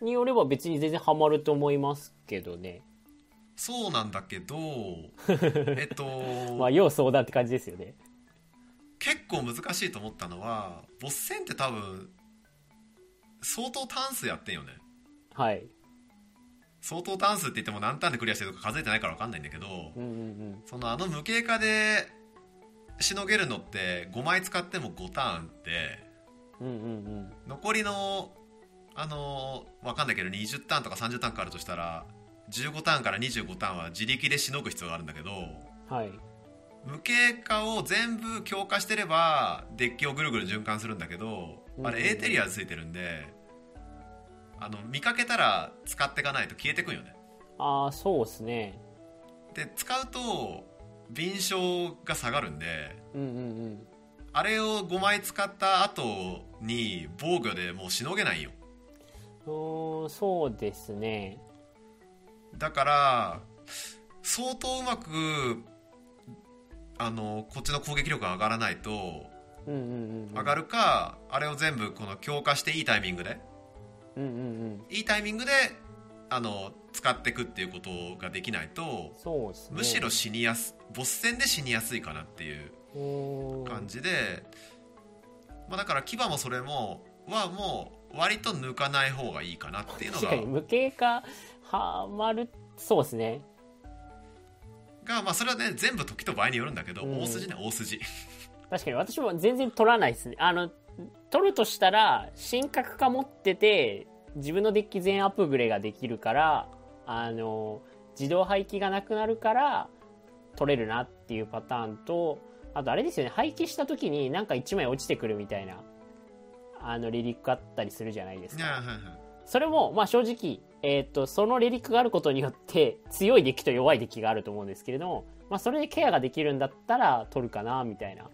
Speaker 1: によれば別に全然ハマると思いますけどね。
Speaker 2: そうなんだけど えっと、
Speaker 1: まあ要相談って感じですよね。
Speaker 2: 結構難しいと思ったのはボス戦って多分相当ターン数やってんよね。
Speaker 1: はい。
Speaker 2: 相当ターン数って言っても何ターンでクリアしてるとか数えてないから分かんないんだけど、
Speaker 1: うんうん。
Speaker 2: そのあの無形化でしのげるのって5枚使っても5ターンって
Speaker 1: うんうんうん。
Speaker 2: 残りのあの分かんないけど20ターンとか30ターンかかるとしたら15ターンから25ターンは自力でしのぐ必要があるんだけど
Speaker 1: うんはい。
Speaker 2: 無形化を全部強化してればデッキをぐるぐる循環するんだけどあれエーテリアでついてるんであの見かけたら使っていかないと消えてくんよね。
Speaker 1: ああそうですね。
Speaker 2: で使うと敏捷が下がるんで
Speaker 1: うんうん
Speaker 2: あれを5枚使った後に防御でもうしのげないよ。
Speaker 1: うそうですね。
Speaker 2: だから相当うまくあのこっちの攻撃力が上がらないと
Speaker 1: うんうんうん
Speaker 2: 上がるか、あれを全部この強化していいタイミングで
Speaker 1: うんうんうん。
Speaker 2: いいタイミングであの使っていくっていうことができないと
Speaker 1: ね。
Speaker 2: むしろ死にやすボス戦で死にやすいかなっていう感じで、まあ、だから牙もそれもはもう割と抜かない方がいいかなっていうのが
Speaker 1: 確かに無形化はまるそうですね。
Speaker 2: が、まあ、それはね全部時と場合によるんだけど、
Speaker 1: うん。
Speaker 2: 大筋ね大筋。
Speaker 1: 確かに私も全然取らないですね。あの取るとしたら神格化持ってて自分のデッキ全アップグレができるからあの自動廃棄がなくなるから取れるなっていうパターンとあとあれですよね廃棄した時になんか1枚落ちてくるみたいなあのリリックあったりするじゃないですか。
Speaker 2: いやはいはい。
Speaker 1: それも、まあ正直、えっ、と、そのレリックがあることによって、強いデッキと弱いデッキがあると思うんですけれども、まあそれでケアができるんだったら取るかな、みたいな。
Speaker 2: うん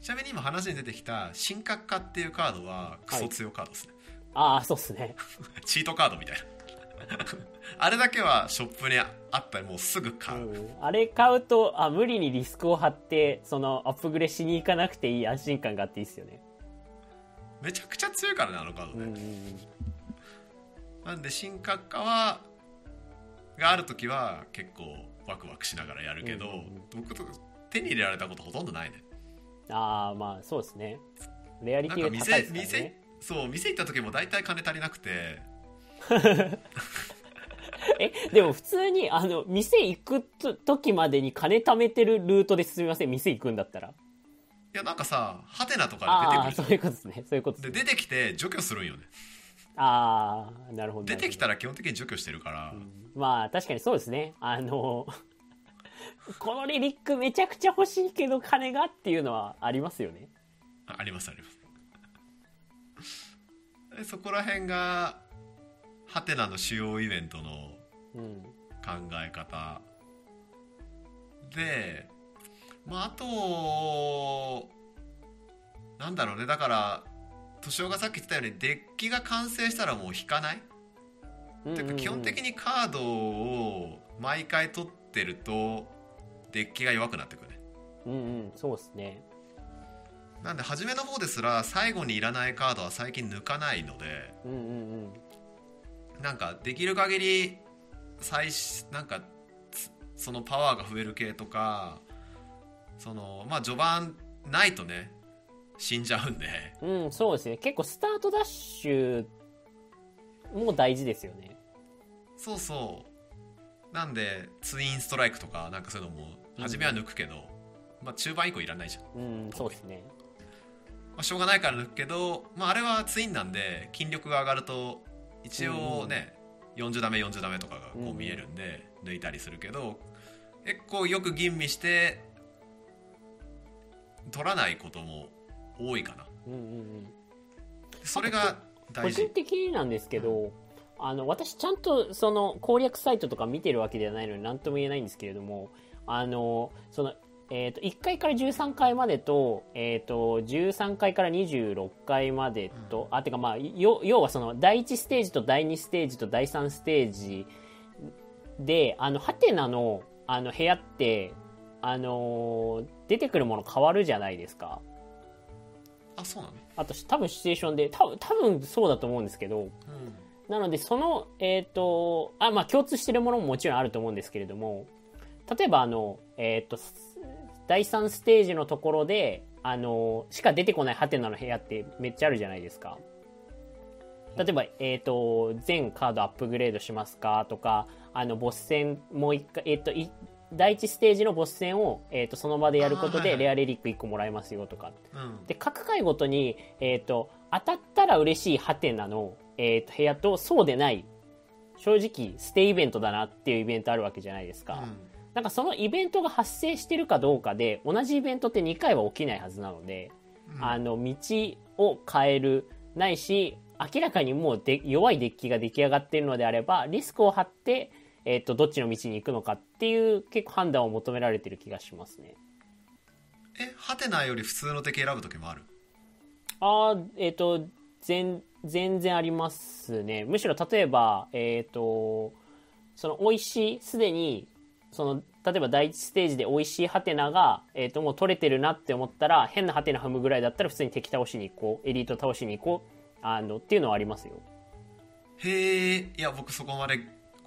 Speaker 2: ちなみに今話に出てきた神格化っていうカードはクソ強カードですね、
Speaker 1: ああ、そうっすね。
Speaker 2: チートカードみたいな あれだけはショップにあったらもうすぐ
Speaker 1: う
Speaker 2: 買う、
Speaker 1: ん。あれ買うと、あ、無理にリスクを張って、そのアップグレしに行かなくていい安心感があっていいっすよね。
Speaker 2: めちゃくちゃ強いからねあのカードね、
Speaker 1: うんうんうん。
Speaker 2: なんで神格化はがある時は結構ワクワクしながらやるけど、
Speaker 1: うんうんうん
Speaker 2: 僕と手に入れられたことほとんどないね
Speaker 1: ああ、まあそうですね。レアリティが
Speaker 2: なんか
Speaker 1: 高いですから
Speaker 2: 店
Speaker 1: ね。
Speaker 2: そう店行った時も大体金足りなくて
Speaker 1: え、でも普通に、あの、店行くと時までに金貯めてるルートで進みません？店行くんだったら。
Speaker 2: いやなんかさハテナとか
Speaker 1: ああ、
Speaker 2: で出てくる
Speaker 1: そういうことですね。そういうことで
Speaker 2: 出てきて除去するんよね
Speaker 1: ああ、なるほど。
Speaker 2: 出てきたら基本的に除去してるから、
Speaker 1: まあ確かにそうですね。あの、このリリックめちゃくちゃ欲しいけど金がっていうのはありますよね。
Speaker 2: あありますありますでそこら辺がハテナの主要イベントの
Speaker 1: うん。
Speaker 2: 考え方でまああとなんだろうねだから敏夫がさっき言ってたようにデッキが完成したらもう引かない、てか基本的にカードを毎回取ってるとデッキが弱くなってくるね
Speaker 1: うんうん、そうですね。
Speaker 2: なんで初めの方ですら最後にいらないカードは最近抜かないので
Speaker 1: うんうんうん。
Speaker 2: なんかできる限り最なんかつそのパワーが増える系とかそのまあ序盤ないとね死んじゃうんで
Speaker 1: うん、そうですね。結構スタートダッシュも大事ですよね。
Speaker 2: そうそうなんでツインストライクとかなんかそういうのも初めは抜くけど、まあ中盤以降いらないじゃん、
Speaker 1: うん、そうですね。
Speaker 2: まあ、しょうがないから抜くけど、まあ、あれはツインなんで筋力が上がると一応ね、40ダメ40ダメとかがこ
Speaker 1: う
Speaker 2: 見えるんで抜いたりするけど結構よく吟味して取らないことも多いかな。
Speaker 1: うんうんうん。
Speaker 2: それが
Speaker 1: 個
Speaker 2: 大事。
Speaker 1: 人的になんですけど、あの、私ちゃんとその攻略サイトとか見てるわけではないので何とも言えないんですけれども、あの、その、えっ、と、1回から13回までと、えっ、と、13回から26回までと、あ、てかまあ、よ要はその、第1ステージと第2ステージと第3ステージで、あの、ハテナの、あの、部屋って、あの出てくるもの変わるじゃないですか。
Speaker 2: あそうなの？
Speaker 1: あと、多分シチュエーションで、多分、多分そうだと思うんですけど、なので、その、えっ、と、あ、まあ、共通してるものももちろんあると思うんですけれども、例えば、あの、えっ、と、す第3ステージのところで、あの、しか出てこないハテナの部屋ってめっちゃあるじゃないですか。例えば、えっ、と、全カードアップグレードしますかとか、あの、ボス戦、もう一回、えっ、と、い第一ステージのボス戦を、えっ、と、その場でやることで、レアレリック1個もらえますよとか。
Speaker 2: うん
Speaker 1: で、各回ごとに、えっ、と、当たったら嬉しいハテナの、えっ、と、部屋と、そうでない、正直、ステイイベントだなっていうイベントあるわけじゃないですか。なんかそのイベントが発生してるかどうかで、同じイベントって2回は起きないはずなので、
Speaker 2: うん。
Speaker 1: あの、道を変える、ないし、明らかにもうで弱いデッキが出来上がっているのであればリスクを張って、えっとどっちの道に行くのかっていう結構判断を求められてる気がしますね。
Speaker 2: えハテナより普通の敵選ぶ時もある？
Speaker 1: ああえっ、と全全然ありますね。むしろ例えばえっ、とその美味しいすでにその例えば第一ステージで美味しいハテナが、えー、ともう取れてるなって思ったら変なハテナ踏むぐらいだったら普通に敵倒しに行こうエリート倒しに行こう。あのっていうのはありますよ。
Speaker 2: へえいや僕そこまで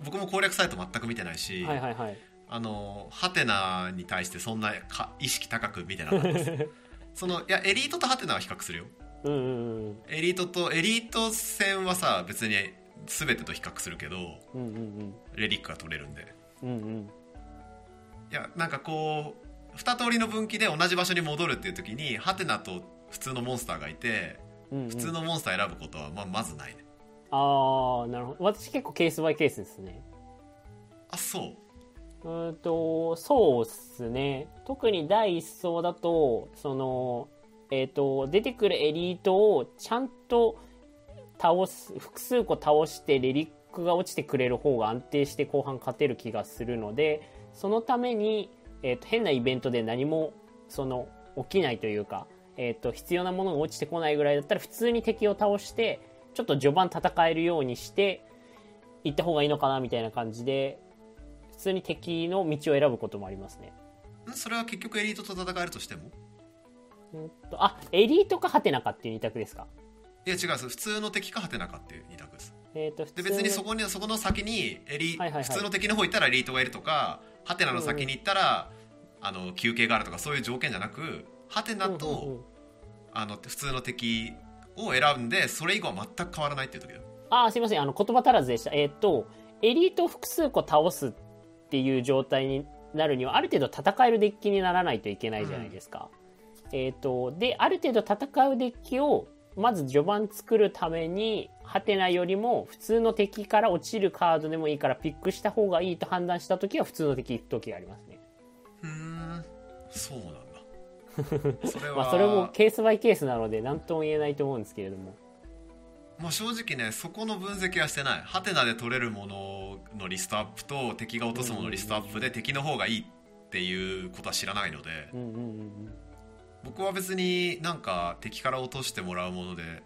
Speaker 2: 僕も攻略サイト全く見てないし、
Speaker 1: はいはいはい。
Speaker 2: あのハテナに対してそんなか意識高く見てなかったです。そのいやエリートとハテナは比較するよ。
Speaker 1: うんうんうん。
Speaker 2: エリートとエリート戦はさ別に全てと比較するけど
Speaker 1: うんうん
Speaker 2: レリックが取れるんで。
Speaker 1: うんうんうん
Speaker 2: いやなんかこう二通りの分岐で同じ場所に戻るっていう時にハテナと普通のモンスターがいて
Speaker 1: うんうん。
Speaker 2: 普通のモンスター選ぶことはまあまずないね。
Speaker 1: ああなるほど。私結構ケースバイケースですね。
Speaker 2: あそう。
Speaker 1: うーんとそうっすね。特に第一層だとそのえっ、と出てくるエリートをちゃんと倒す複数個倒してレリックが落ちてくれる方が安定して後半勝てる気がするのでそのために、えー、と変なイベントで何もその起きないというか、えー、と必要なものが落ちてこないぐらいだったら普通に敵を倒してちょっと序盤戦えるようにして行った方がいいのかなみたいな感じで普通に敵の道を選ぶこともありますね。
Speaker 2: ん？それは結局エリートと戦えるとしても？
Speaker 1: うんとあエリートかハテナかっていう二択ですか？
Speaker 2: いや違う普通の敵かハテナかっていう二択です。
Speaker 1: えー、と普通
Speaker 2: で別にそこにそこの先にエリ、
Speaker 1: はいはいはい。
Speaker 2: 普通の敵の方行ったらエリートがいるとかハテナの先に行ったら、あの休憩があるとかそういう条件じゃなくハテナと、
Speaker 1: うんうんうん。
Speaker 2: あの普通の敵を選んでそれ以後は全く変わらないっていう時だよ。
Speaker 1: あーすいません。あの言葉足らずでした。えっ、とエリートを複数個倒すっていう状態になるにはある程度戦えるデッキにならないといけないじゃないですか、えっ、とである程度戦うデッキをまず序盤作るためにハテナよりも普通の敵から落ちるカードでもいいからピックした方がいいと判断した時は普通の敵行く時がありますね。
Speaker 2: うーんそうなんだ。それは、
Speaker 1: まあそれもケースバイケースなので何とも言えないと思うんですけれども。
Speaker 2: まあ、正直ねそこの分析はしてない。ハテナで取れるもののリストアップと敵が落とすもののリストアップで敵の方がいいっていうことは知らないので。
Speaker 1: うんうんうんうん。
Speaker 2: 僕は別になんか敵から落としてもらうもので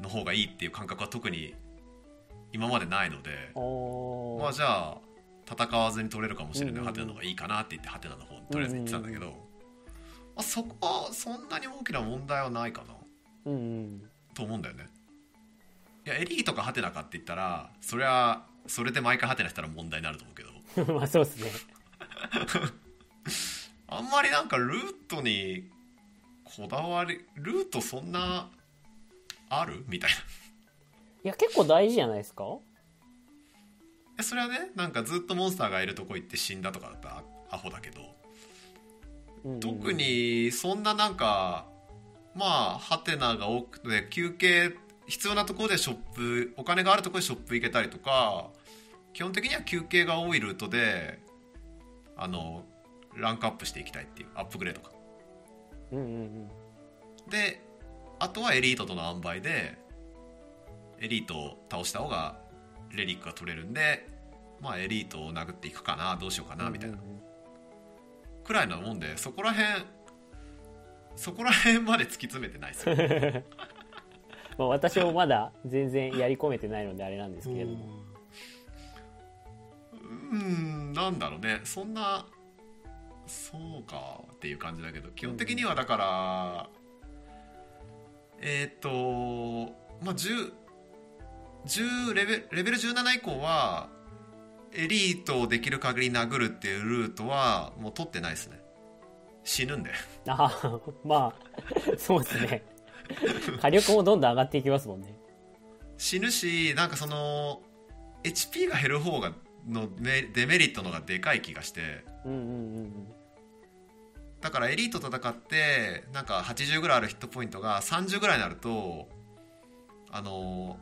Speaker 2: の方がいいっていう感覚は特に今までないのでまあじゃあ戦わずに取れるかもしれない、ハテナの方がいいかなって言ってハテナの方にとりあえず言ってたんだけど、まあ、そこはそんなに大きな問題はないかな。と思うんだよね。いやエリートかハテナかって言ったらそりゃそれで毎回ハテナしたら問題になると思うけど。
Speaker 1: まあそうですね。
Speaker 2: あんまりなんかルートにこだわりルートそんなある？みたいな。い
Speaker 1: や結構大事じゃないですか？
Speaker 2: えそれはねなんかずっとモンスターがいるとこ行って死んだとかだったらアホだけど。
Speaker 1: うんうん
Speaker 2: 特にそんななんかまあハテナが多くて休憩必要なところでショップお金があるところでショップ行けたりとか基本的には休憩が多いルートであのランクアップしていきたいっていうアップグレードか
Speaker 1: うんうんうん。
Speaker 2: であとはエリートとの塩梅でエリートを倒した方がレリックが取れるんでまあエリートを殴っていくかなどうしようかなみたいな。くらいなもんでそこら辺そこら辺まで突き詰めてないですよ。
Speaker 1: まあ、私もまだ全然やり込めてないのであれなんですけれども。
Speaker 2: うんなんだろうね。そんなそうかっていう感じだけど基本的にはだから、えっ、とまあ10 10レベルレベル17以降はエリートをできる限り殴るっていうルートはもう取ってないですね。死ぬんで。
Speaker 1: ああまあそうですね。火力もどんどん上がっていきますもんね。
Speaker 2: 死ぬしなんかその HP が減る方がのメデメリットのがでかい気がして。
Speaker 1: うんうんうん
Speaker 2: だからエリート戦ってなんか80ぐらいあるヒットポイントが30ぐらいになるとあの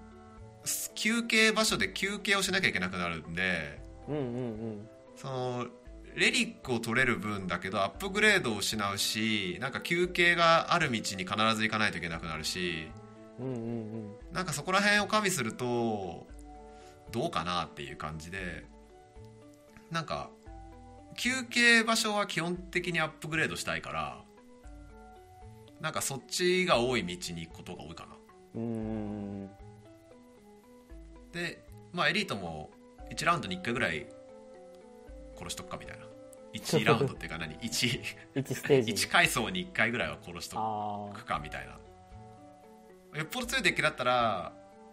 Speaker 2: す休憩場所で休憩をしなきゃいけなくなるんで
Speaker 1: うんうんうん。
Speaker 2: そのレリックを取れる分だけどアップグレードを失うしなんか休憩がある道に必ず行かないといけなくなるし
Speaker 1: うんうんうん。
Speaker 2: なんかそこら辺を加味するとどうかなっていう感じでなんか休憩場所は基本的にアップグレードしたいからなんかそっちが多い道に行くことが多いかな。
Speaker 1: うんうん
Speaker 2: でまあエリートも1ラウンドに1回ぐらい殺しとくかみたいな。1ラウンドっていうか何？1,
Speaker 1: 1ステージ。
Speaker 2: 1階層に1回ぐらいは殺しと
Speaker 1: あ
Speaker 2: くかみたいな。よっぽど強いデッキだったら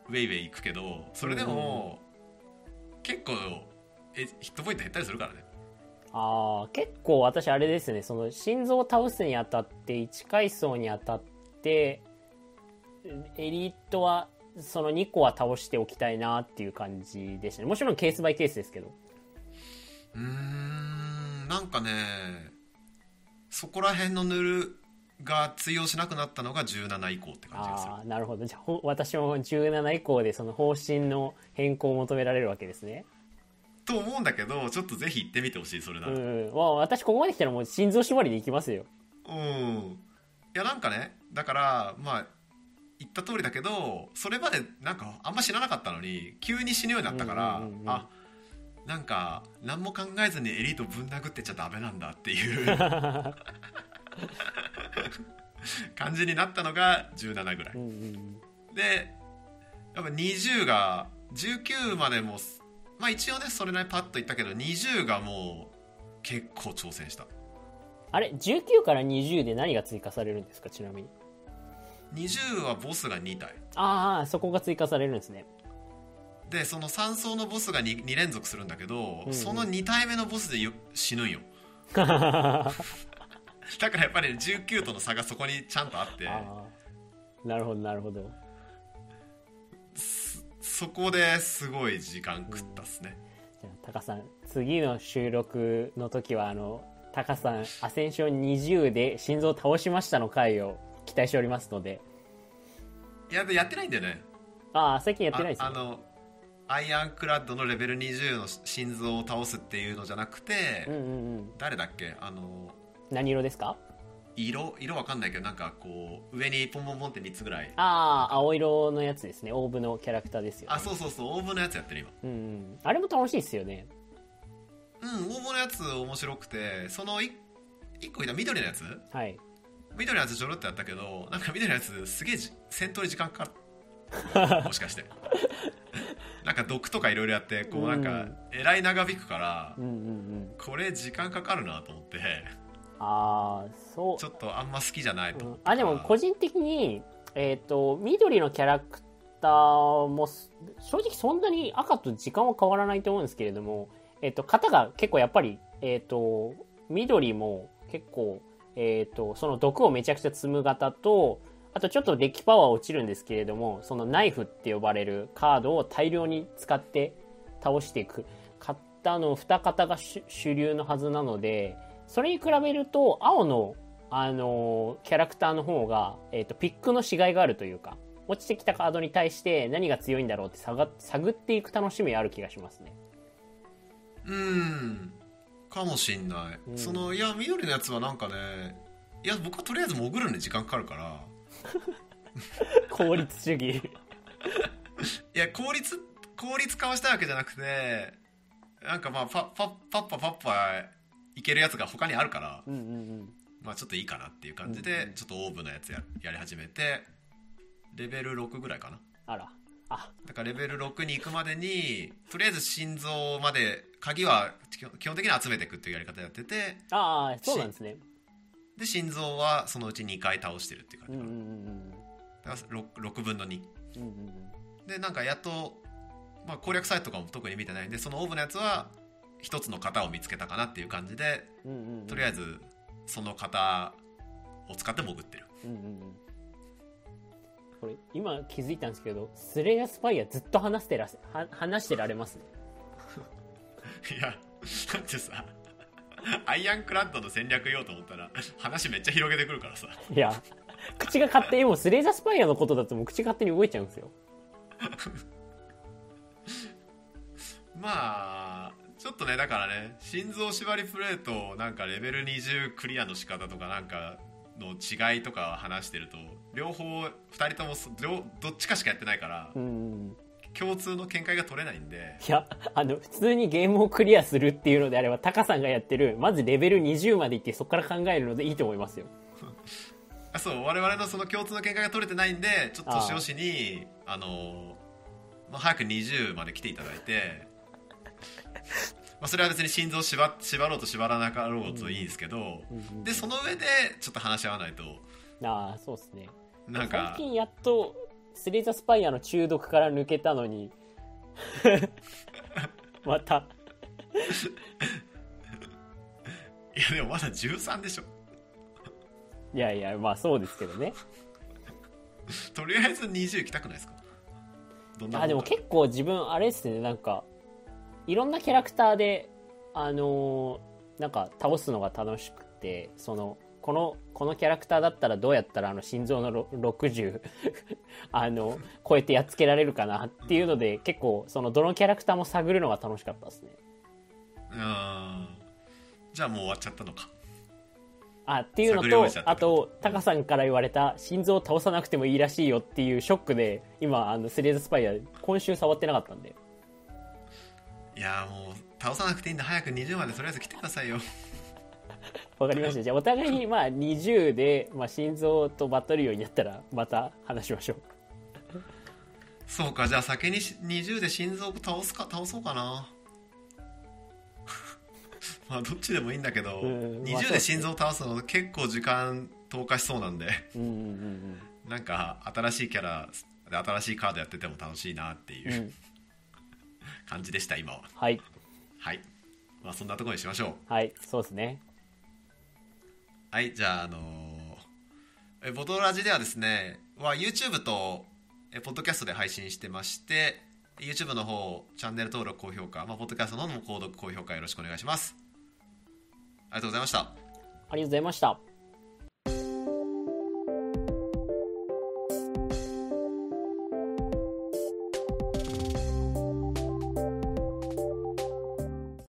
Speaker 2: ウェイウェイ行くけどそれでも結構えヒットポイント減ったりするからね
Speaker 1: あー結構私あれですね。その心臓を倒すにあたって1階層にあたってエリートはその2個は倒しておきたいなっていう感じでしたね。もちろんケースバイケースですけど。
Speaker 2: うーんなんかねそこら辺のヌルが通用しなくなったのが17以降って感じがする。
Speaker 1: ああなるほど。じゃあほ私も17以降でその方針の変更を求められるわけですね
Speaker 2: と思うんだけどちょっとぜひ行ってみてほしいそれなら。
Speaker 1: うん、まあ、私ここまで来たらもう心臓縛りでいきますよ。
Speaker 2: うん。いやなんかねだからまあ言った通りだけどそれまでなんかあんま知らなかったのに急に死ぬようになったから、
Speaker 1: うんうんうんうん。
Speaker 2: あなんか何も考えずにエリートぶん殴ってちゃダメなんだっていう。感じになったのが17ぐらい。
Speaker 1: うんうん
Speaker 2: でやっぱ20が19までもまあ一応ねそれなりにパッといったけど20がもう結構挑戦した。
Speaker 1: あれ？19から20で何が追加されるんですか？ちなみに。
Speaker 2: 20はボスが2体。
Speaker 1: ああそこが追加されるんですね。
Speaker 2: でその3層のボスが 2, 2連続するんだけど、
Speaker 1: うん
Speaker 2: その2体目のボスでよ死ぬんよ。だからやっぱり19との差がそこにちゃんとあって。
Speaker 1: なるほどなるほど
Speaker 2: そこですごい時間食ったっすね、
Speaker 1: じゃあタカさん次の収録の時はあのタカさんアセンション20で心臓を倒しましたの回を期待しておりますので。
Speaker 2: いやでやってないんだよね。
Speaker 1: ああ最近やってないですね。
Speaker 2: ああのアイアンクラッドのレベル20の心臓を倒すっていうのじゃなくて、
Speaker 1: うんうんうん。
Speaker 2: 誰だっけ？あの
Speaker 1: 何色ですか？
Speaker 2: 色色わかんないけどなんかこう上にポンポンポンって3つぐらい。
Speaker 1: ああ青色のやつですね。オーブのキャラクターですよ、ね、
Speaker 2: あそうそうそうオーブのやつやってる今。
Speaker 1: うんうん。あれも楽しいですよね。
Speaker 2: うんオーブのやつ面白くてその 1, 個いた緑のやつ？
Speaker 1: はい。
Speaker 2: 緑のやつちょろっとやったけどなんか緑のやつすげえじ戦闘に時間かかる もしかして。なんか毒とかいろいろやってこうなんかえらい長引くから
Speaker 1: うんうんうん。
Speaker 2: これ時間かかるなと思って
Speaker 1: ああそう。
Speaker 2: ちょっとあんま好きじゃないと。
Speaker 1: うん。あでも個人的にえっ、と緑のキャラクターもす正直そんなに赤と時間は変わらないと思うんですけれどもえっ、と型が結構やっぱりえっ、と緑も結構えっ、とその毒をめちゃくちゃ積む型とあとちょっとデッキパワー落ちるんですけれどもそのナイフって呼ばれるカードを大量に使って倒していく型の2型が主主流のはずなのでそれに比べると青のあのキャラクターの方が、えー、とピックのしがいがあるというか落ちてきたカードに対して何が強いんだろうって探探っていく楽しみある気がしますね。
Speaker 2: うん。かもしんない、
Speaker 1: うん。
Speaker 2: そのいや緑のやつはなんかねいや僕はとりあえず潜るのに時間かかるから。
Speaker 1: 効率主義。
Speaker 2: いや効率効率化をしたいわけじゃなくてなんかまあパパパッパパッパいけるやつが他にあるから
Speaker 1: うんうんうん。
Speaker 2: まあちょっといいかなっていう感じ
Speaker 1: うんうん
Speaker 2: でちょっとオーブのやつややり始めてレベル6ぐらいかな。
Speaker 1: あら。あ。
Speaker 2: だからレベル6に行くまでにとりあえず心臓まで鍵は基本的には集めていくっていうやり方やってて
Speaker 1: ああそうなんですね。
Speaker 2: で心臓はそのうち2回倒してるっていう感じ
Speaker 1: うんうん
Speaker 2: かな、
Speaker 1: うん。
Speaker 2: だから 6, 6分の2
Speaker 1: うんうんうん。
Speaker 2: でなんかやっと、まあ、攻略サイトとかも特に見てないんでそのオーブのやつは一つの型を見つけたかなっていう感じで
Speaker 1: うんうんうん。
Speaker 2: とりあえずその型を使って潜ってる。
Speaker 1: うんうんうん。これ今気づいたんですけどスレイヤースパイアずっと話してら話してられます？ね
Speaker 2: いやだってさアイアンクラッドの戦略言おうと思ったら話めっちゃ広げてくるからさ。
Speaker 1: いや口が勝手にもうスレイザースパイアのことだともう口勝手に動いちゃうんですよ。
Speaker 2: まあちょっとねだからね心臓縛りプレートなんかレベル20クリアの仕方とかなんかの違いとか話してると両方2人ともそ両どっちかしかやってないから
Speaker 1: うん。
Speaker 2: 共通の見解が取れないんで
Speaker 1: いや、あの、普通にゲームをクリアするっていうのであれば、タカさんがやってる、まずレベル20までいって、そこから考えるのでいいと思いますよ。
Speaker 2: あそう我々のその共通の見解が取れてないんでちょっと年吉にあの、まあ、早く20まで来ていただいて、まあ、それは別に心臓縛縛ろうと縛らなかろうといいんですけど、でその上でちょっと話し合わないと。
Speaker 1: ああ、そうですね。
Speaker 2: なんか
Speaker 1: 最近やっと、スレイザースパイアの中毒から抜けたのに、また、
Speaker 2: いやでもまだ13でしょ。
Speaker 1: いやいや、まあそうですけどね。
Speaker 2: とりあえず20行きたくないですか？
Speaker 1: あでも結構自分あれですね。なんかいろんなキャラクターであのーなんか倒すのが楽しくてそのこのこのキャラクターだったらどうやったらあの心臓のろ60 あの超えてやっつけられるかなっていうので結構そのどのキャラクターも探るのが楽しかったですね。
Speaker 2: うん。じゃあもう終わっちゃったのか。
Speaker 1: あっていうのとあとタカさんから言われた心臓を倒さなくてもいいらしいよっていうショックで今あのスレースパイア今週触ってなかったんで
Speaker 2: いやもう倒さなくていいんだ早く20までとりあえず来てくださいよ
Speaker 1: わかりました。じゃあ、お互いに、まあ、20で、まあ、心臓とバトルようになったら、また話しましょう。
Speaker 2: そうかじゃあ先にし20で心臓を倒すか倒そうかな まあどっちでもいいんだけど、
Speaker 1: うんまあ
Speaker 2: 20で心臓を倒すの結構時間投下しそうなんで
Speaker 1: うんうんうん
Speaker 2: なんか新しいキャラで新しいカードやってても楽しいなってい
Speaker 1: うん。う。
Speaker 2: うん感じでした今は
Speaker 1: はい。
Speaker 2: はいまあそんなところにしましょう
Speaker 1: はい。そうですね。
Speaker 2: はいじゃああのーえボトラジではですねは YouTube とえポッドキャストで配信してまして YouTube の方チャンネル登録高評価、まあ、ポッドキャストの方も購読高評価よろしくお願いしますありがとうございました
Speaker 1: ありがとうございました。